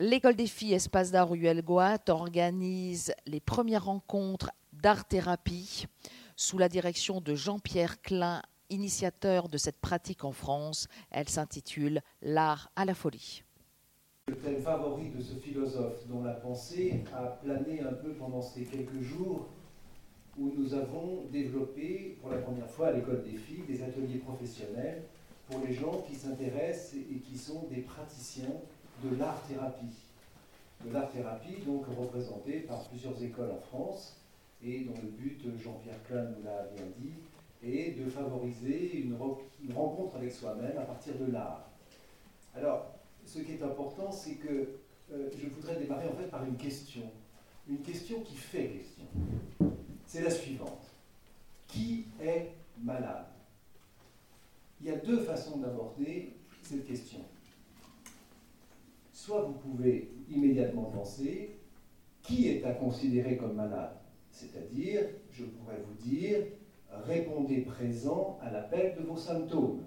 l'école des filles Espace d'art Ruelle Goat organise les premières rencontres d'art-thérapie sous la direction de Jean-Pierre Klein, initiateur de cette pratique en France. Elle s'intitule L'art à la folie. Le thème favori de ce philosophe dont la pensée a plané un peu pendant ces quelques jours où nous avons développé pour la première fois à l'école des filles des ateliers professionnels pour les gens qui s'intéressent et qui sont des praticiens de l'art-thérapie. De l'art-thérapie, donc représenté par plusieurs écoles en France, et dont le but, Jean-Pierre Klein nous l'a bien dit, est de favoriser une, rencontre avec soi-même à partir de l'art. Alors, ce qui est important, c'est que euh, je voudrais démarrer en fait par une question. Une question qui fait question. C'est la suivante. Qui est malade? Il y a deux façons d'aborder cette question. Soit vous pouvez immédiatement penser qui est à considérer comme malade C'est-à-dire, je pourrais vous dire, répondez présent à l'appel de vos symptômes.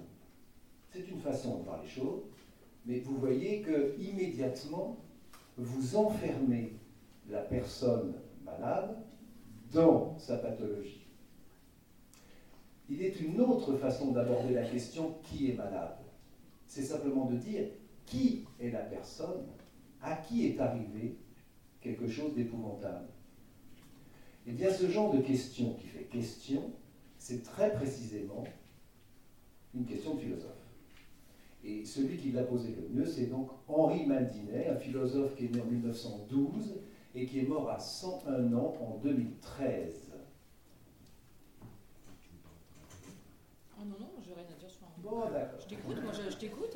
C'est une façon de voir les choses, mais vous voyez que immédiatement vous enfermez la personne malade dans sa pathologie. Il est une autre façon d'aborder la question qui est malade? C'est simplement de dire qui est la personne à qui est arrivé quelque chose d'épouvantable. Eh bien, ce genre de question qui fait question, c'est très précisément une question de philosophe. Et celui qui l'a posé le mieux, c'est donc Henri Maldinet, un philosophe qui est né en 1912 et qui est mort à 101 ans en 2013. Oh non, non, j'ai rien à dire sur Bon, d'accord. Je t'écoute, moi je, t'écoute.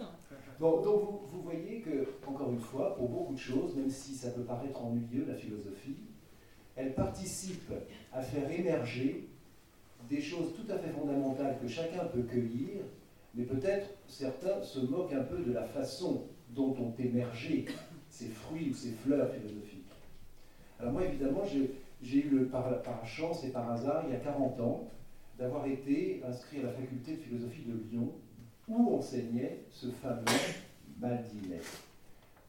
Donc vous, voyez que, encore une fois, pour beaucoup de choses, même si ça peut paraître ennuyeux, la philosophie, elle participe à faire émerger des choses tout à fait fondamentales que chacun peut cueillir, mais peut-être certains se moquent un peu de la façon dont ont émergé ces fruits ou ces fleurs philosophiques. Alors moi, évidemment, j'ai eu le, par, par, chance et par hasard, il y a 40 ans, d'avoir été inscrit à la faculté de philosophie de Lyon, où enseignait ce fameux Maldinet.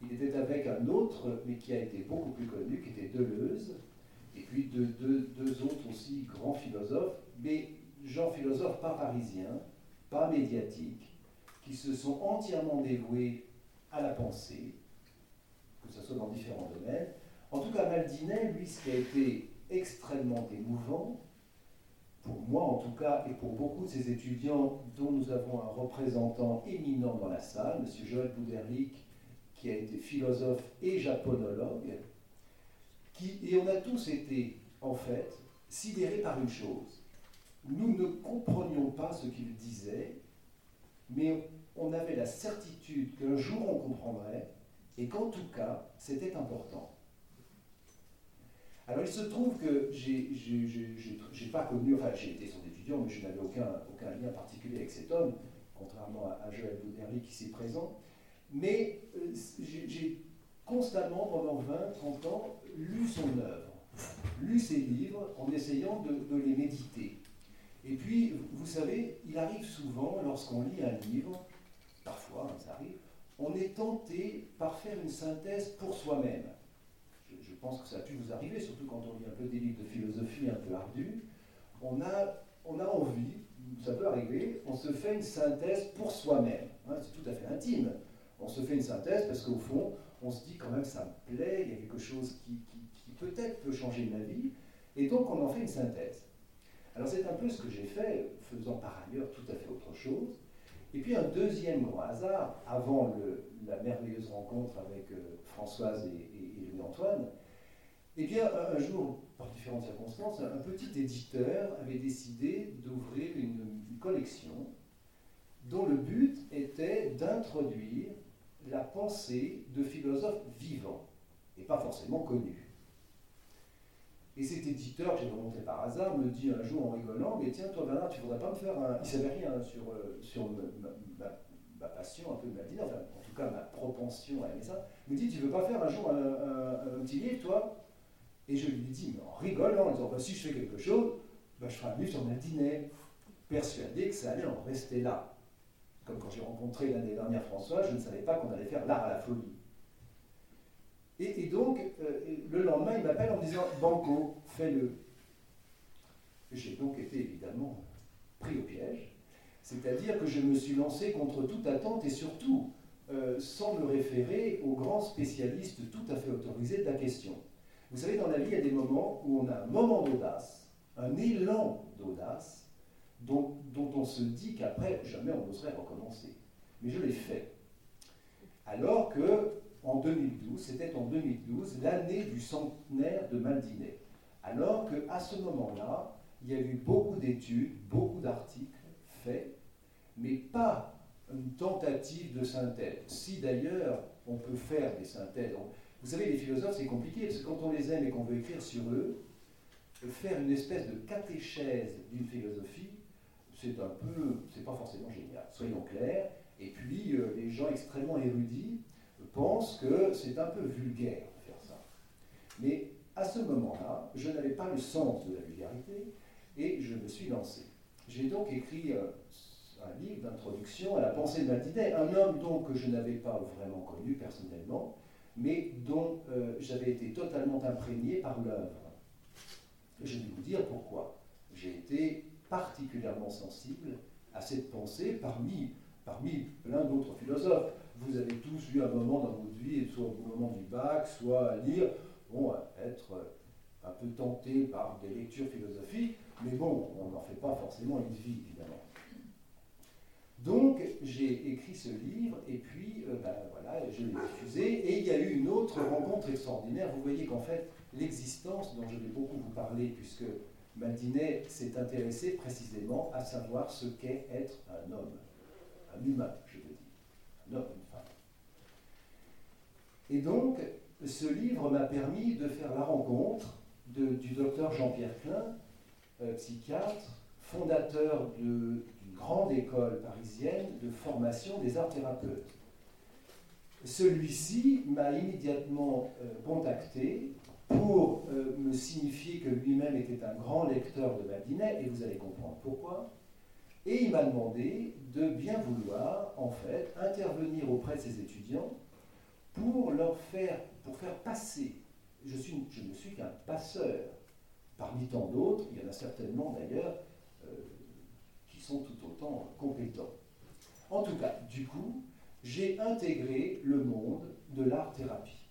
Il était avec un autre, mais qui a été beaucoup plus connu, qui était Deleuze, et puis deux, autres aussi grands philosophes, mais gens philosophes pas parisiens, pas médiatiques, qui se sont entièrement dévoués à la pensée, que ce soit dans différents domaines. En tout cas, Maldinet, lui, ce qui a été extrêmement émouvant, pour moi en tout cas, et pour beaucoup de ces étudiants dont nous avons un représentant éminent dans la salle, M. Joël Bouderlic, qui a été philosophe et japonologue, et on a tous été, en fait, sidérés par une chose. Nous ne comprenions pas ce qu'il disait, mais on avait la certitude qu'un jour on comprendrait, et qu'en tout cas, c'était important. Alors il se trouve que j'ai pas connu, enfin j'ai été son étudiant, mais je n'avais aucun, aucun lien particulier avec cet homme, contrairement à, Joël Bouderly qui s'est présent. Mais euh, j'ai constamment, pendant 20, 30 ans, lu son œuvre, lu ses livres en essayant de, les méditer. Et puis, vous savez, il arrive souvent, lorsqu'on lit un livre, parfois, hein, ça arrive, on est tenté par faire une synthèse pour soi-même je pense que ça a pu vous arriver, surtout quand on lit un peu des livres de philosophie un peu ardus, on a, on a envie, ça peut arriver, on se fait une synthèse pour soi-même. Hein, c'est tout à fait intime. On se fait une synthèse parce qu'au fond, on se dit quand même ça me plaît, il y a quelque chose qui, qui, peut-être peut changer ma vie, et donc on en fait une synthèse. Alors c'est un peu ce que j'ai fait, faisant par ailleurs tout à fait autre chose. Et puis un deuxième grand hasard, avant la merveilleuse rencontre avec euh, Françoise et, eh bien, un jour, par différentes circonstances, un petit éditeur avait décidé d'ouvrir une, collection dont le but était d'introduire la pensée de philosophes vivants, et pas forcément connus. Et cet éditeur, que j'ai rencontré par hasard, me dit un jour en rigolant, mais tiens, toi Bernard, tu voudrais pas me faire un... Il savait rien sur, euh, sur ma, passion, un peu de ma vie, enfin, en tout cas ma propension à aimer ça. Me dit, tu veux pas faire un jour un petit livre, toi? Et je lui dit, mais en rigolant, en disant, bah, si je fais quelque chose, bah, je ferai un livre sur dîner, persuadé que ça allait en rester là. Comme quand j'ai rencontré l'année dernière François, je ne savais pas qu'on allait faire l'art à la folie. le lendemain, il m'appelle en me disant Banco, fais-le. J'ai donc été évidemment pris au piège, c'est-à-dire que je me suis lancé contre toute attente et surtout euh, sans me référer aux grands spécialistes tout à fait autorisés de la question. Vous savez, dans la vie, il y a des moments où on a un moment d'audace, un élan d'audace, dont, on se dit qu'après, jamais on n'oserait recommencer. Mais je l'ai fait. Alors que, en 2012, c'était en 2012, l'année du centenaire de Maldinet. Alors qu'à ce moment-là, il y a eu beaucoup d'études, beaucoup d'articles faits, mais pas une tentative de synthèse. Si d'ailleurs on peut faire des synthèses, vous savez, les philosophes, c'est compliqué, parce que quand on les aime et qu'on veut écrire sur eux, faire une espèce de catéchèse d'une philosophie, c'est un peu, c'est pas forcément génial, soyons clairs. Et puis, euh, les gens extrêmement érudits pensent que c'est un peu vulgaire de faire ça. Mais à ce moment-là, je n'avais pas le sens de la vulgarité et je me suis lancé. J'ai donc écrit euh, un livre d'introduction à la pensée de Maldinet, un homme donc que je n'avais pas vraiment connu personnellement, mais dont euh, j'avais été totalement imprégné par l'œuvre. Je vais vous dire pourquoi. J'ai été particulièrement sensible à cette pensée parmi, parmi plein d'autres philosophes. Vous avez tous eu un moment dans votre vie, soit au moment du bac, soit à lire, bon, être un peu tenté par des lectures philosophiques, mais bon, on n'en fait pas forcément une vie, évidemment. Donc, j'ai écrit ce livre, et puis, euh, ben, voilà, je l'ai diffusé, et il y a eu une autre rencontre extraordinaire. Vous voyez qu'en fait, l'existence, dont je vais beaucoup vous parler, puisque Maldinet s'est intéressé précisément à savoir ce qu'est être un homme, un humain, je veux dire, un homme, une femme. Et donc, ce livre m'a permis de faire la rencontre du docteur Jean-Pierre Klein, euh, psychiatre, fondateur d'une grande école parisienne de formation des arts thérapeutes. Celui-ci m'a immédiatement euh, contacté pour euh, me signifier que lui-même était un grand lecteur de Maldinet, et vous allez comprendre pourquoi. Et il m'a demandé de bien vouloir, en fait, intervenir auprès de ses étudiants pour leur faire, pour faire passer. Je, suis, je ne suis qu'un passeur. Parmi tant d'autres, il y en a certainement d'ailleurs euh, tout autant compétents. En tout cas, du coup, j'ai intégré le monde de l'art-thérapie.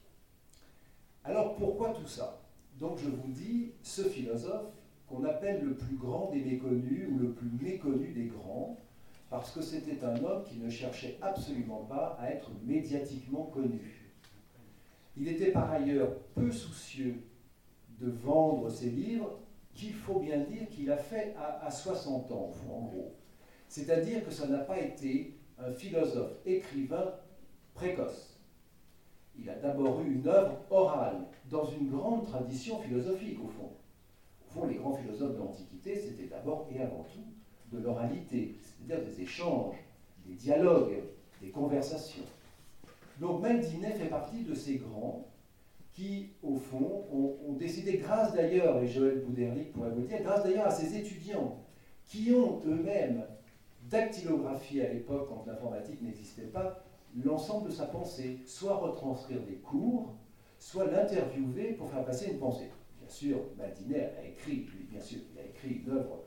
Alors pourquoi tout ça? Donc je vous dis, ce philosophe qu'on appelle le plus grand des méconnus ou le plus méconnu des grands, parce que c'était un homme qui ne cherchait absolument pas à être médiatiquement connu. Il était par ailleurs peu soucieux de vendre ses livres, qu'il faut bien dire qu'il a fait à, à 60 ans, en gros. C'est-à-dire que ça n'a pas été un philosophe écrivain précoce il a d'abord eu une œuvre orale, dans une grande tradition philosophique, au fond. Au fond, les grands philosophes de l'Antiquité, c'était d'abord et avant tout de l'oralité, c'est-à-dire des échanges, des dialogues, des conversations. Donc Maldinet fait partie de ces grands qui, au fond, ont, décidé, grâce d'ailleurs, et Joël Bouderlic pourrait vous le dire, grâce d'ailleurs à ces étudiants qui ont eux-mêmes dactylographié à l'époque, quand l'informatique n'existait pas, l'ensemble de sa pensée, soit retranscrire des cours, soit l'interviewer pour faire passer une pensée. Bien sûr, Maldinet a écrit, lui, bien sûr, il a écrit une œuvre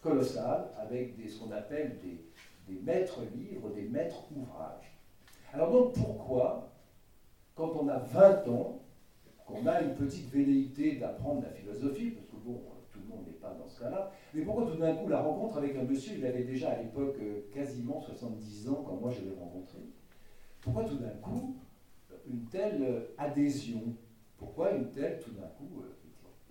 colossale avec ce qu'on appelle des, des maîtres livres, des maîtres ouvrages. Alors donc pourquoi, quand on a 20 ans, qu'on a une petite velléité d'apprendre la philosophie, parce que bon, tout le monde n'est pas dans ce cas-là, mais pourquoi tout d'un coup la rencontre avec un monsieur, il avait déjà à l'époque euh, quasiment 70 ans quand moi je l'ai rencontré, pourquoi tout d'un coup une telle adhésion? Pourquoi une telle, tout d'un coup, euh,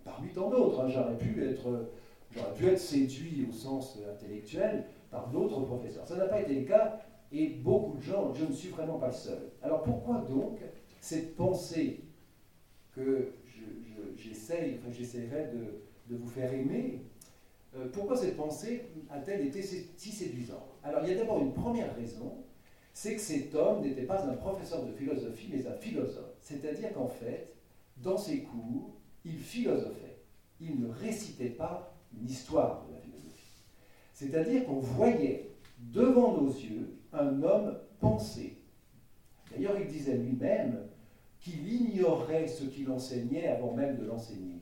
parmi tant d'autres, hein, j'aurais pu être, j'aurais pu être séduit au sens intellectuel par d'autres professeurs. Ça n'a pas été le cas, et beaucoup de gens, je ne suis vraiment pas le seul. Alors pourquoi donc cette pensée que j'essaye, j'essaierai de, vous faire aimer, euh, pourquoi cette pensée a-t-elle été si séduisante? Alors il y a d'abord une première raison, c'est que cet homme n'était pas un professeur de philosophie, mais un philosophe. C'est-à-dire qu'en fait, dans ses cours, il philosophait. Il ne récitait pas une histoire de la philosophie. C'est-à-dire qu'on voyait devant nos yeux un homme penser. D'ailleurs, il disait lui-même qu'il ignorait ce qu'il enseignait avant même de l'enseigner.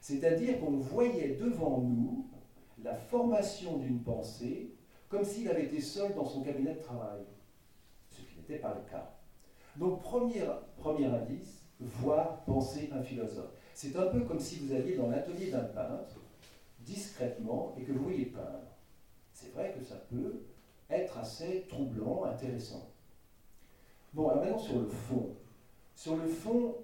C'est-à-dire qu'on voyait devant nous la formation d'une pensée comme s'il avait été seul dans son cabinet de travail, ce qui n'était pas le cas. Donc premier, premier indice, voir penser un philosophe. C'est un peu comme si vous alliez dans l'atelier d'un peintre, discrètement, et que vous voyez peindre. C'est vrai que ça peut être assez troublant, intéressant. Bon, alors maintenant sur le fond. Sur le fond,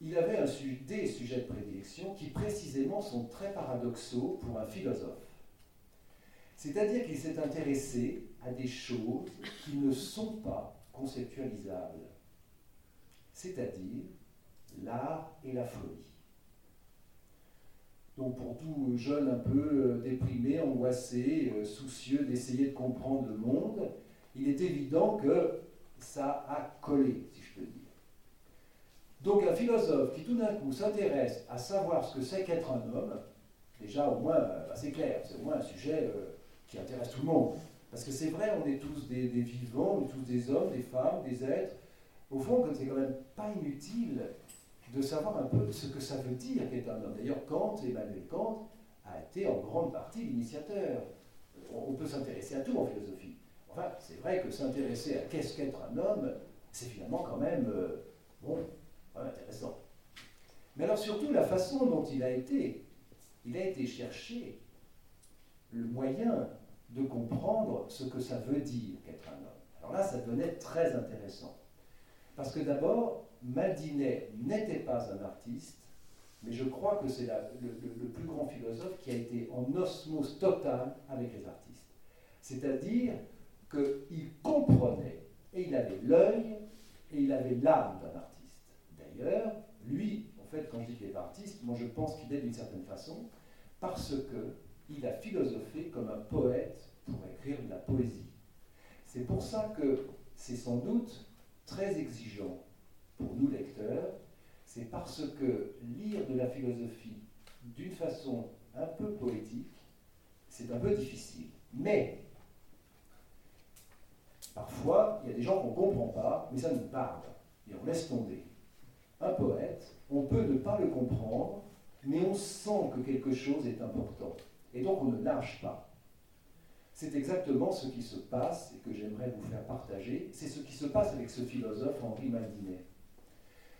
il avait un des sujets de prédilection qui précisément sont très paradoxaux pour un philosophe. C'est-à-dire qu'il s'est intéressé à des choses qui ne sont pas conceptualisables, c'est-à-dire l'art et la folie. Donc pour tout jeune un peu euh, déprimé, angoissé, euh, soucieux d'essayer de comprendre le monde, il est évident que ça a collé, si je peux dire. Donc un philosophe qui tout d'un coup s'intéresse à savoir ce que c'est qu'être un homme, déjà au moins assez bah, clair, c'est au moins un sujet euh, qui intéresse tout le monde. Parce que c'est vrai, on est tous des, des, vivants, on est tous des hommes, des femmes, des êtres. Au fond, c'est quand même pas inutile de savoir un peu ce que ça veut dire qu'être un homme. D'ailleurs, Kant, Emmanuel Kant, a été en grande partie l'initiateur. On peut s'intéresser à tout en philosophie. Enfin, c'est vrai que s'intéresser à qu'est-ce qu'être un homme, c'est finalement quand même, euh, bon, intéressant. Mais alors surtout la façon dont il a été, il a été chercher le moyen de comprendre ce que ça veut dire qu'être un homme. Alors là, ça devenait très intéressant. Parce que d'abord, Maldinet n'était pas un artiste, mais je crois que c'est le, plus grand philosophe qui a été en osmose totale avec les artistes. C'est-à-dire qu'il comprenait, et il avait l'œil, et il avait l'âme d'un artiste. D'ailleurs, lui, en fait, quand je dis qu'il est artiste, moi je pense qu'il est d'une certaine façon, parce qu'il a philosophé comme un poète pour écrire de la poésie. C'est pour ça que c'est sans doute très exigeant pour nous lecteurs, c'est parce que lire de la philosophie d'une façon un peu poétique, c'est un peu difficile. Mais, parfois, il y a des gens qu'on ne comprend pas, mais ça nous parle, et on laisse tomber. Un poète, on peut ne pas le comprendre, mais on sent que quelque chose est important. Et donc on ne lâche pas. C'est exactement ce qui se passe et que j'aimerais vous faire partager. C'est ce qui se passe avec ce philosophe Henri Maldinet.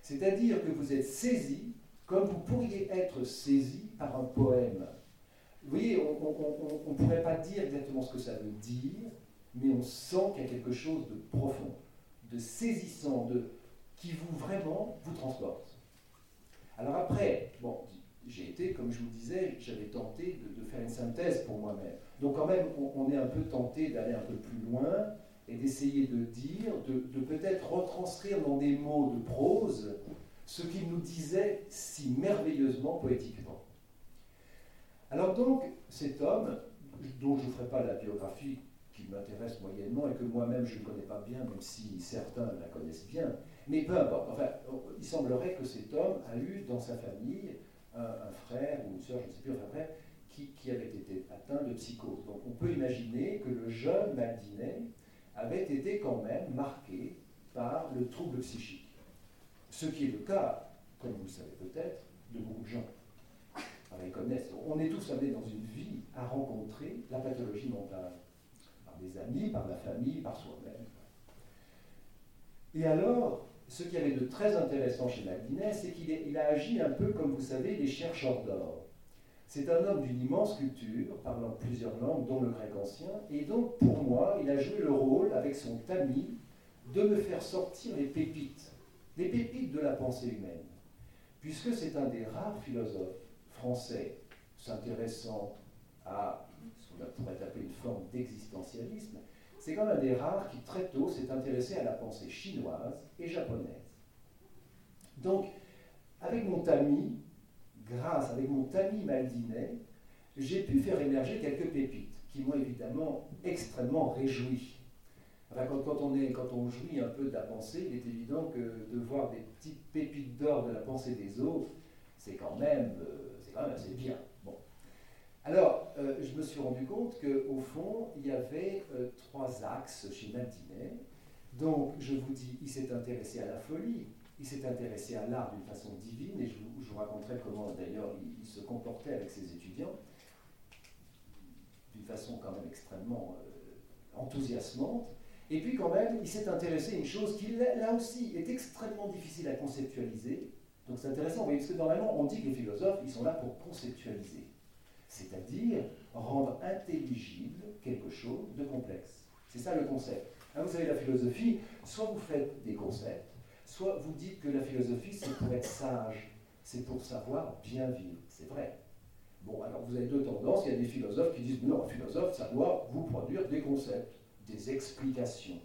C'est-à-dire que vous êtes saisi comme vous pourriez être saisi par un poème. Vous voyez, on ne pourrait pas dire exactement ce que ça veut dire, mais on sent qu'il y a quelque chose de profond, de saisissant, de, qui vous vraiment Alors après, bon, j'ai été, comme je vous disais, j'avais tenté de, faire une synthèse pour moi-même. Donc quand même, on, est un peu tenté d'aller un peu plus loin et d'essayer de dire, de, peut-être retranscrire dans des mots de prose ce qu'il nous disait si merveilleusement poétiquement. Alors donc, cet homme, dont je ne ferai pas la biographie qui m'intéresse moyennement et que moi-même je ne connais pas bien, même si certains la connaissent bien, mais peu importe, enfin, il semblerait que cet homme a eu dans sa famille un, frère ou une soeur, je ne sais plus, un frère, qui, qui, avait été atteint de psychose. Donc on peut imaginer que le jeune Maldinet avait été quand même marqué par le trouble psychique. Ce qui est le cas, comme vous le savez peut-être, de beaucoup de gens. On est tous amenés dans une vie à rencontrer la pathologie mentale, par des amis, par la famille, par soi-même. Et alors, ce qui avait de très intéressant chez Maldinet, c'est qu'il a agi un peu comme vous savez les chercheurs d'or. C'est un homme d'une immense culture, parlant plusieurs langues, dont le grec ancien, et donc pour moi, il a joué le rôle, avec son tamis, de me faire sortir les pépites, les pépites de la pensée humaine, puisque c'est un des rares philosophes français s'intéressant à ce qu'on pourrait appeler une forme d'existentialisme, c'est quand même un des rares qui très tôt s'est intéressé à la pensée chinoise et japonaise. Donc, avec mon tamis, grâce avec mon tamis Maldinet, j'ai pu faire émerger quelques pépites qui m'ont évidemment extrêmement réjoui. quand, on est, quand on jouit un peu de la pensée, il est évident que de voir des petites pépites d'or de la pensée des autres, c'est quand même, euh, c'est quand même assez bien. Alors, euh, je me suis rendu compte qu'au fond, il y avait euh, trois axes chez Maldinet. Donc, je vous dis, il s'est intéressé à la folie, il s'est intéressé à l'art d'une façon divine, et je vous, raconterai comment d'ailleurs il, se comportait avec ses étudiants, d'une façon quand même extrêmement euh, enthousiasmante. Et puis quand même, il s'est intéressé à une chose qui, là aussi, est extrêmement difficile à conceptualiser. Donc c'est intéressant, parce que normalement, on dit que les philosophes, ils sont là pour conceptualiser, c'est-à-dire rendre intelligible quelque chose de complexe. C'est ça le concept. Hein, vous savez, la philosophie, soit vous faites des concepts, soit vous dites que la philosophie, c'est pour être sage, c'est pour savoir bien vivre. C'est vrai. Bon, alors vous avez deux tendances. Il y a des philosophes qui disent non, un philosophe, ça doit vous produire des concepts, des explications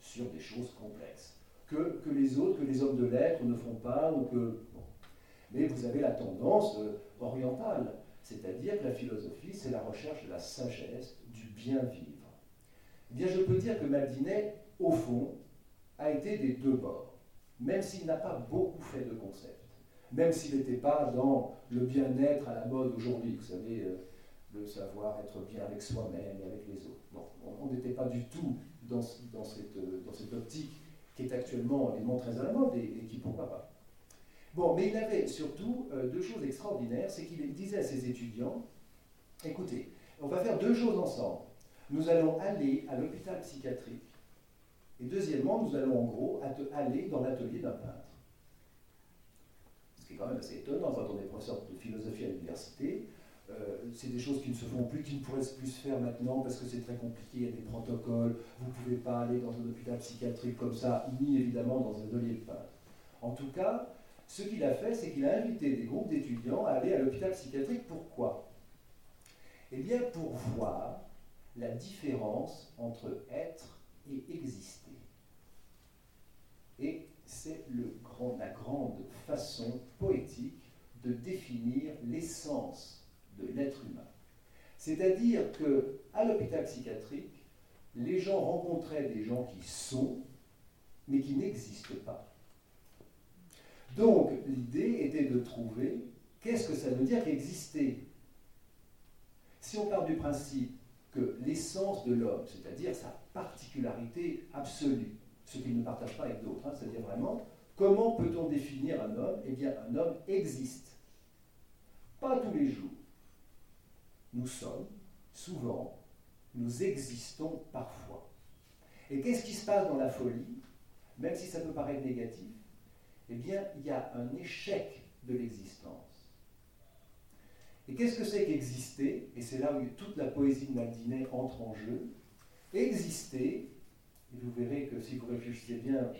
sur des choses complexes, que, que les autres, que les hommes de lettres ne font pas, ou que. Mais vous avez la tendance euh, orientale, c'est-à-dire que la philosophie, c'est la recherche de la sagesse, du bien vivre. Eh bien, je peux dire que Maldinet, au fond, a été des deux bords même s'il n'a pas beaucoup fait de concepts, même s'il n'était pas dans le bien-être à la mode aujourd'hui, vous savez, euh, le savoir être bien avec soi-même et avec les autres. on n'était pas du tout dans, dans, cette, euh, dans, cette, optique qui est actuellement très à la mode et, qui pourquoi pas. Bon, mais il avait surtout euh, deux choses extraordinaires, c'est qu'il disait à ses étudiants, écoutez, on va faire deux choses ensemble. Nous allons aller à l'hôpital psychiatrique et deuxièmement, nous allons en gros aller dans l'atelier d'un peintre. Ce qui est quand même assez étonnant quand on est professeur de philosophie à l'université. Euh, c'est des choses qui ne se font plus, qui ne pourraient plus se faire maintenant parce que c'est très compliqué, il y a des protocoles, vous ne pouvez pas aller dans un hôpital psychiatrique comme ça, ni évidemment dans un atelier de peintre. En tout cas, ce qu'il a fait, c'est qu'il a invité des groupes d'étudiants à aller à l'hôpital psychiatrique. Pourquoi? Eh bien, pour voir la différence entre être et exister. Et c'est la grande façon poétique de définir l'essence de l'être humain. C'est-à-dire que à l'hôpital psychiatrique, les gens rencontraient des gens qui sont, mais qui n'existent pas. Donc l'idée était de trouver qu'est-ce que ça veut dire qu'exister. Si on part du principe que l'essence de l'homme, c'est-à-dire sa particularité absolue, ce qu'il ne partage pas avec d'autres. Hein, c'est-à-dire vraiment, comment peut-on définir un homme? Eh bien, un homme existe. Pas tous les jours. Nous sommes, souvent, nous existons parfois. Et qu'est-ce qui se passe dans la folie? Même si ça peut paraître négatif, eh bien, il y a un échec de l'existence. Et qu'est-ce que c'est qu'exister? Et c'est là où toute la poésie de Maldinet entre en jeu. Exister, et vous verrez que si vous réfléchissez bien,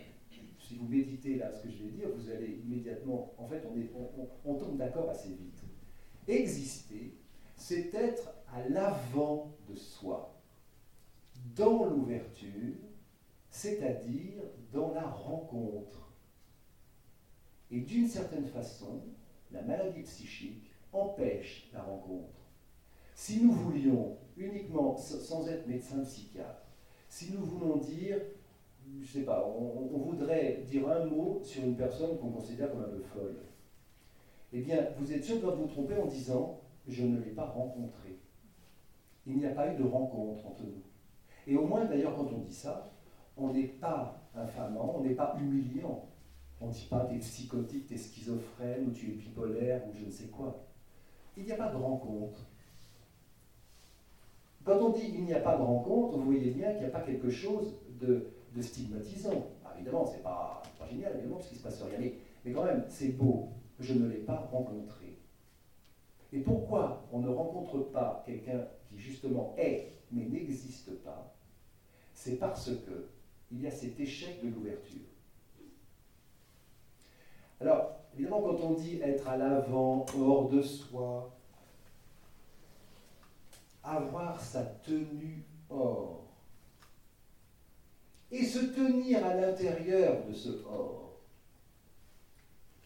si vous méditez là ce que je vais dire, vous allez immédiatement, en fait, on, tombe d'accord assez vite. Exister, c'est être à l'avant de soi, dans l'ouverture, c'est-à-dire dans la rencontre. Et d'une certaine façon, la maladie psychique empêche la rencontre. Si nous voulions uniquement, sans être médecin psychiatre, si nous voulons dire, je ne sais pas, on, voudrait dire un mot sur une personne qu'on considère comme un peu folle, eh bien, vous êtes sûr de vous tromper en disant, je ne l'ai pas rencontré. Il n'y a pas eu de rencontre entre nous. Et au moins, d'ailleurs, quand on dit ça, on n'est pas infamant, on n'est pas humiliant. On ne dit pas t'es psychotique, t'es schizophrène, ou tu es bipolaire, ou je ne sais quoi. Il n'y a pas de rencontre. Quand on dit il n'y a pas de rencontre, vous voyez bien qu'il n'y a pas quelque chose de, stigmatisant. Ah, évidemment, c'est pas, pas génial, évidemment, parce qu'il se passe rien. Mais, mais quand même, c'est beau. Je ne l'ai pas rencontré. Et pourquoi on ne rencontre pas quelqu'un qui justement est, mais n'existe pas? C'est parce que il y a cet échec de l'ouverture. Alors, évidemment, quand on dit être à l'avant, hors de soi, avoir sa tenue hors. Et se tenir à l'intérieur de ce hors.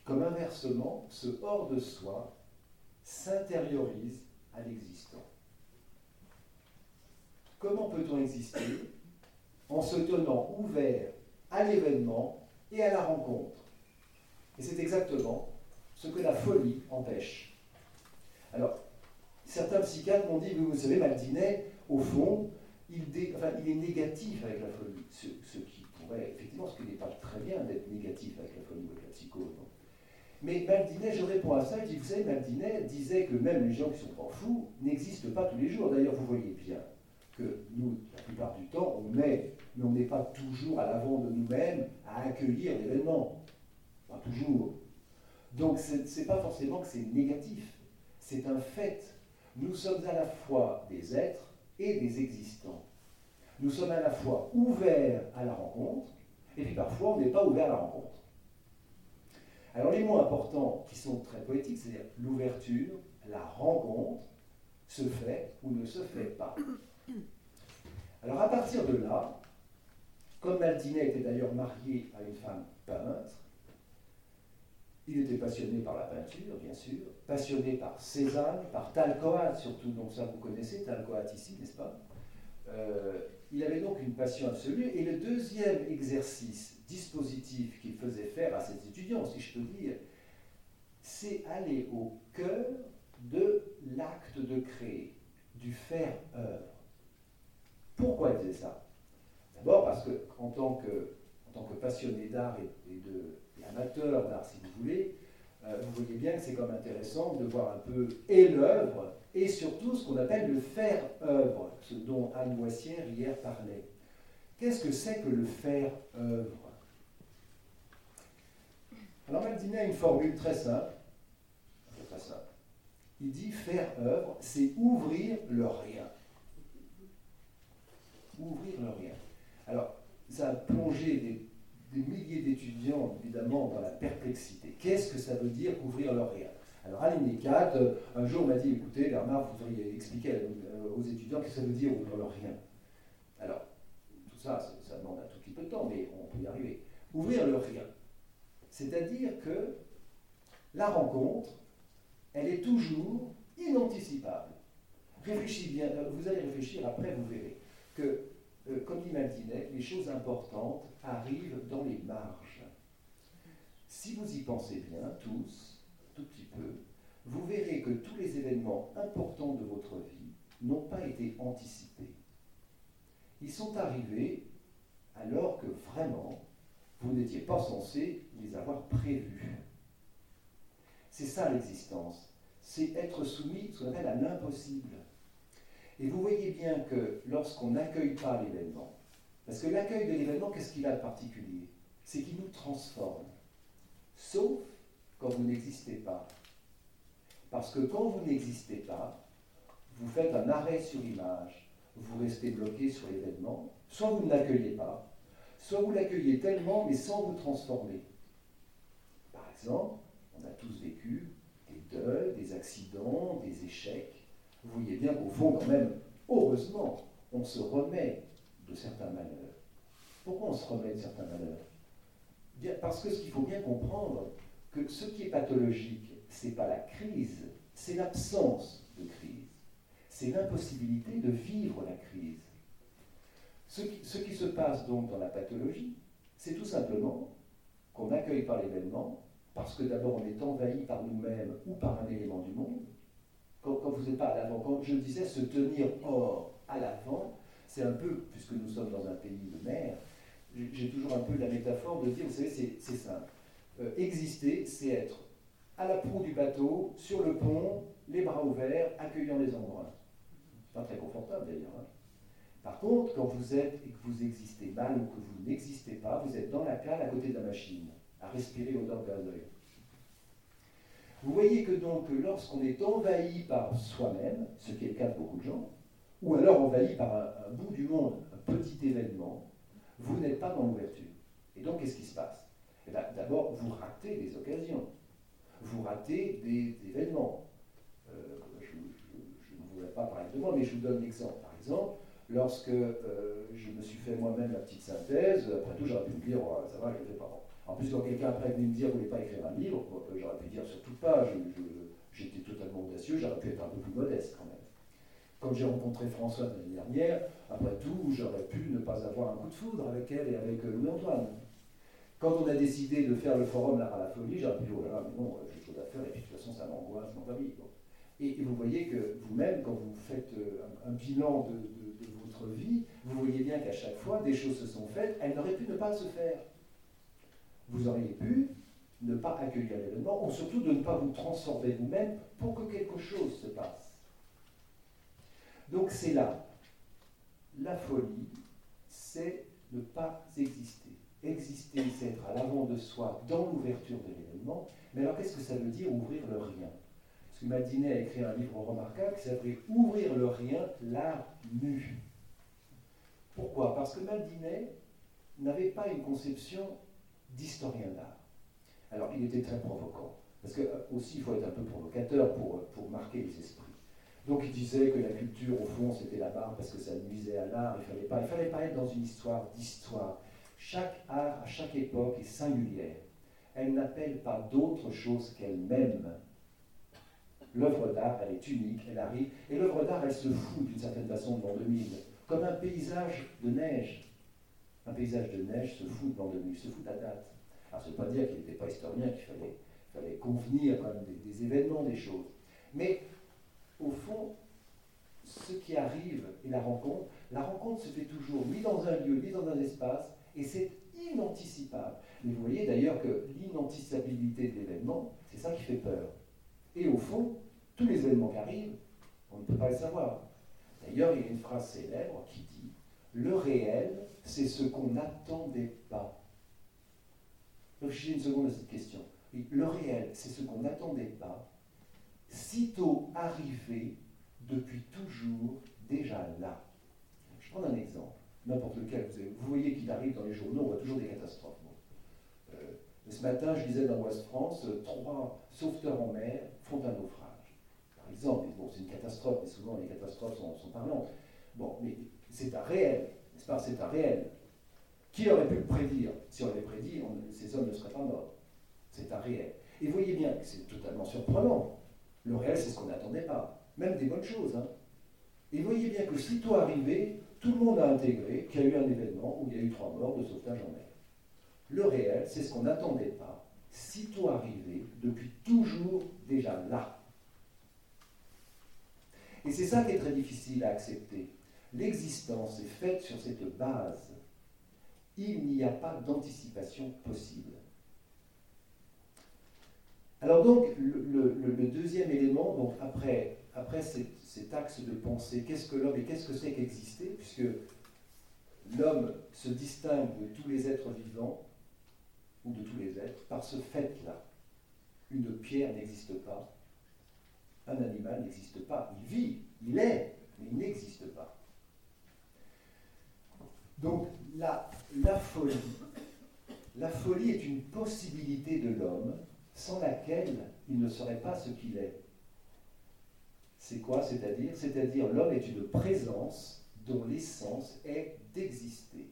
Comme inversement, ce hors de soi s'intériorise à l'existant. Comment peut-on exister En se tenant ouvert à l'événement et à la rencontre? Et c'est exactement ce que la folie empêche. Alors, Certains psychiatres m'ont dit, vous savez, Maldinet, au fond, il, est négatif avec la folie, ce, qui trouverais effectivement ce qui n'est pas très bien d'être négatif avec la folie ou avec la psychose. Mais Maldinet, je réponds à ça, je dis, vous savez, Maldinet disait que même les gens qui sont pas fous n'existent pas tous les jours. D'ailleurs, vous voyez bien que nous, la plupart du temps, on est, mais on n'est pas toujours à l'avant de nous-mêmes à accueillir l'événement. Pas toujours. Donc, ce n'est pas forcément que c'est négatif, c'est un fait. Nous sommes à la fois des êtres et des existants. Nous sommes à la fois ouverts à la rencontre, et puis parfois on n'est pas ouvert à la rencontre. Alors les mots importants qui sont très poétiques, c'est-à-dire l'ouverture, la rencontre, se fait ou ne se fait pas. Alors à partir de là, comme Maldinet était d'ailleurs marié à une femme peintre, il était passionné par la peinture, bien sûr, passionné par Cézanne, par Talcoat surtout, donc ça vous connaissez, Talcoat ici, n'est-ce pas? Euh, Il avait donc une passion absolue. Et le deuxième exercice dispositif qu'il faisait faire à ses étudiants, si je peux dire, c'est aller au cœur de l'acte de créer, du faire œuvre. Pourquoi il faisait ça? D'abord parce que, en tant que passionné d'art et, de, amateur d'art, si vous voulez, euh, vous voyez bien que c'est comme intéressant de voir un peu et l'œuvre et surtout ce qu'on appelle le faire œuvre, ce dont Anne Boissière hier parlait. Qu'est-ce que c'est que le faire œuvre? Alors Maldinet a une formule très simple, très simple. Il dit faire œuvre, c'est ouvrir le rien. Ouvrir le rien. Alors, ça a plongé des des milliers d'étudiants, évidemment, dans la perplexité. Qu'est-ce que ça veut dire ouvrir leur rien Alors, à l'INECAT, un jour, on m'a dit écoutez, Bernard, vous devriez expliquer euh, aux étudiants ce que ça veut dire ouvrir leur rien. Alors, tout ça, ça demande un tout petit peu de temps, mais on peut y arriver. Ouvrir leur rien. C'est-à-dire que la rencontre, elle est toujours inanticipable. Réfléchissez bien, euh, vous allez réfléchir, après vous verrez que comme dit Maldinet, les choses importantes arrivent dans les marges. Si vous y pensez bien, tous, tout petit peu, vous verrez que tous les événements importants de votre vie n'ont pas été anticipés. Ils sont arrivés alors que vraiment, vous n'étiez pas censé les avoir prévus. C'est ça l'existence. C'est être soumis, ce qu'on appelle à l'impossible. Et vous voyez bien que lorsqu'on n'accueille pas l'événement, parce que l'accueil de l'événement, qu'est-ce qu'il a de particulier? C'est qu'il nous transforme. Sauf quand vous n'existez pas. Parce que quand vous n'existez pas, vous faites un arrêt sur image, vous restez bloqué sur l'événement, soit vous ne l'accueillez pas, soit vous l'accueillez tellement mais sans vous transformer. Par exemple, on a tous vécu des deuils, des accidents, des échecs, vous voyez bien qu'au fond, quand même, heureusement, on se remet de certains malheurs. Pourquoi on se remet de certains malheurs? Parce que ce qu'il faut bien comprendre, que ce qui est pathologique, ce n'est pas la crise, c'est l'absence de crise. C'est l'impossibilité de vivre la crise. Ce qui, se passe donc dans la pathologie, c'est tout simplement qu'on n'accueille pas l'événement, parce que d'abord on est envahi par nous-mêmes ou par un élément du monde, quand, vous n'êtes pas à l'avant, quand je disais se tenir hors, à l'avant, c'est un peu, puisque nous sommes dans un pays de mer, j'ai toujours un peu la métaphore de dire, vous savez, c'est simple. Euh, exister, c'est être à la proue du bateau, sur le pont, les bras ouverts, accueillant les embruns. C'est pas très confortable d'ailleurs. Hein. Par contre, quand vous êtes et que vous existez mal ou que vous n'existez pas, vous êtes dans la cale à côté de la machine, à respirer l'odeur gazeuse. Vous voyez que donc lorsqu'on est envahi par soi-même, ce qui est le cas de beaucoup de gens, ou alors envahi par un, bout du monde, un petit événement, vous n'êtes pas dans l'ouverture. Et donc qu'est-ce qui se passe? Eh ben, D'abord, vous ratez des occasions, vous ratez des, événements. Euh, je, ne voudrais pas parler de moi, mais je vous donne l'exemple. Par exemple, lorsque euh, je me suis fait moi-même la petite synthèse, après tout j'aurais pu me dire, oh, ça va, je ne fais pas. En plus, quand quelqu'un après venu me dire, vous ne voulez pas écrire un livre, euh, j'aurais pu dire surtout pas, j'étais totalement audacieux, j'aurais pu être un peu plus modeste quand même. Comme j'ai rencontré François l'année dernière, après tout, j'aurais pu ne pas avoir un coup de foudre avec elle et avec euh, Louis-Antoine. Quand on a décidé de faire le forum L'art à la folie, j'aurais pu dire, oh là là, mais non, j'ai trop chose à faire, et puis de toute façon, ça m'angoisse dans ma vie. Et, vous voyez que vous-même, quand vous faites euh, un, bilan de, votre vie, vous voyez bien qu'à chaque fois, des choses se sont faites, elles n'auraient pu ne pas se faire. Vous auriez pu ne pas accueillir l'événement, ou surtout de ne pas vous transformer vous-même pour que quelque chose se passe. Donc c'est là. La folie, c'est ne pas exister. Exister, c'est être à l'avant de soi dans l'ouverture de l'événement. Mais alors qu'est-ce que ça veut dire ouvrir le rien? Parce que Madinet a écrit un livre remarquable qui s'appelle Ouvrir le rien, l'art nu. Pourquoi? Parce que Madinet n'avait pas une conception d'historien d'art. Alors il était très provocant. Parce que euh, aussi il faut être un peu provocateur pour, pour marquer les esprits. Donc il disait que la culture, au fond, c'était la barre parce que ça nuisait à l'art. Il fallait fallait pas être dans une histoire d'histoire. Chaque art, à chaque époque, est singulière. Elle n'appelle pas d'autre chose qu'elle-même. L'œuvre d'art, elle est unique, elle arrive. Et l'œuvre d'art, elle se fout d'une certaine façon de l'an 2000, comme un paysage de neige. Un paysage de neige se fout de 2000, se fout de la date. Alors, ça ne veut pas dire qu'il n'était pas historien, qu'il fallait, fallait convenir quand des événements, des choses. Mais au fond, ce qui arrive et la rencontre, la rencontre se fait toujours ni dans un lieu, ni dans un espace, et c'est inanticipable. Mais vous voyez d'ailleurs que l'inanticipabilité de l'événement, c'est ça qui fait peur. Et au fond, tous les événements qui arrivent, on ne peut pas les savoir. D'ailleurs, il y a une phrase célèbre qui dit Le réel, c'est ce qu'on n'attendait pas. Réfléchissez une seconde à cette question. Le réel, c'est ce qu'on n'attendait pas, sitôt arrivé, depuis toujours déjà là. Je prends un exemple, n'importe lequel. Vous, voyez qu'il arrive dans les journaux, on voit toujours des catastrophes. Euh, ce matin, je disais dans Ouest France, euh, trois sauveteurs en mer font un naufrage. Par exemple, c'est une catastrophe, mais souvent les catastrophes sont, sont parlantes. Bon, mais c'est un réel, n'est-ce pas? C'est un réel. Qui aurait pu le prédire? Si on l'avait prédit, ces hommes ne seraient pas morts. C'est un réel. Et voyez bien que c'est totalement surprenant. Le réel, c'est ce qu'on n'attendait pas. Même des bonnes choses. Hein. Et voyez bien que sitôt arrivé, tout le monde a intégré qu'il y a eu un événement où il y a eu trois morts de sauvetage en mer. Le réel, c'est ce qu'on n'attendait pas, sitôt arrivé, depuis toujours déjà là. Et c'est ça qui est très difficile à accepter. L'existence est faite sur cette base. Il n'y a pas d'anticipation possible. Alors donc, le, deuxième élément, donc après, après cet, axe de pensée, qu'est-ce que l'homme et qu'est-ce que c'est qu'exister, puisque l'homme se distingue de tous les êtres vivants, ou de tous les êtres, par ce fait-là. Une pierre n'existe pas, un animal n'existe pas, il vit, il est, mais il n'existe pas. Donc la, la folie, la folie est une possibilité de l'homme sans laquelle il ne serait pas ce qu'il est. C'est quoi C'est-à-dire? C'est-à-dire l'homme est une présence dont l'essence est d'exister.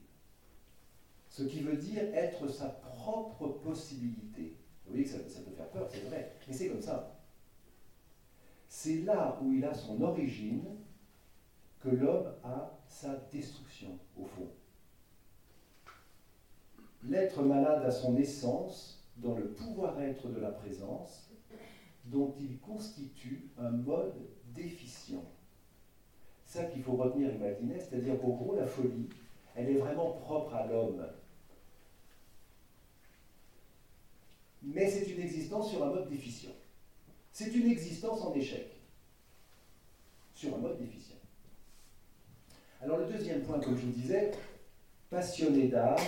Ce qui veut dire être sa propre possibilité. Vous voyez que ça, ça peut faire peur, c'est vrai, mais c'est comme ça. C'est là où il a son origine que l'homme a sa destruction, au fond. L'être malade a son essence dans le pouvoir-être de la présence, dont il constitue un mode déficient. Ça qu'il faut retenir, imaginer, c'est-à-dire qu'au gros, la folie, elle est vraiment propre à l'homme. Mais c'est une existence sur un mode déficient. C'est une existence en échec. Sur un mode déficient. Alors le deuxième point, comme je vous disais, passionné d'art,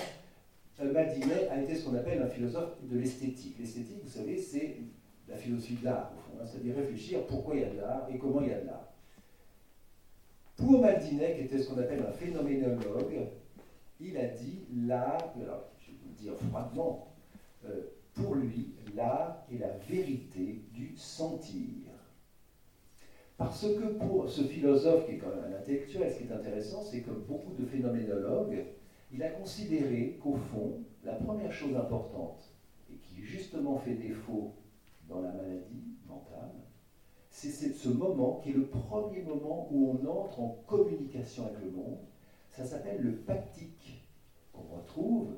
Maldinet a été ce qu'on appelle un philosophe de l'esthétique. L'esthétique, vous savez, c'est la philosophie de l'art, au fond, hein. c'est-à-dire réfléchir pourquoi il y a de l'art et comment il y a de l'art. Pour Maldinet, qui était ce qu'on appelle un phénoménologue, il a dit l'art, alors je vais vous le dire froidement, euh, pour lui, l'art est la vérité du sentir. Parce que pour ce philosophe qui est quand même un intellectuel, ce qui est intéressant, c'est que beaucoup de phénoménologues il a considéré qu'au fond, la première chose importante, et qui justement fait défaut dans la maladie mentale, c'est ce moment qui est le premier moment où on entre en communication avec le monde. Ça s'appelle le pactique, qu'on retrouve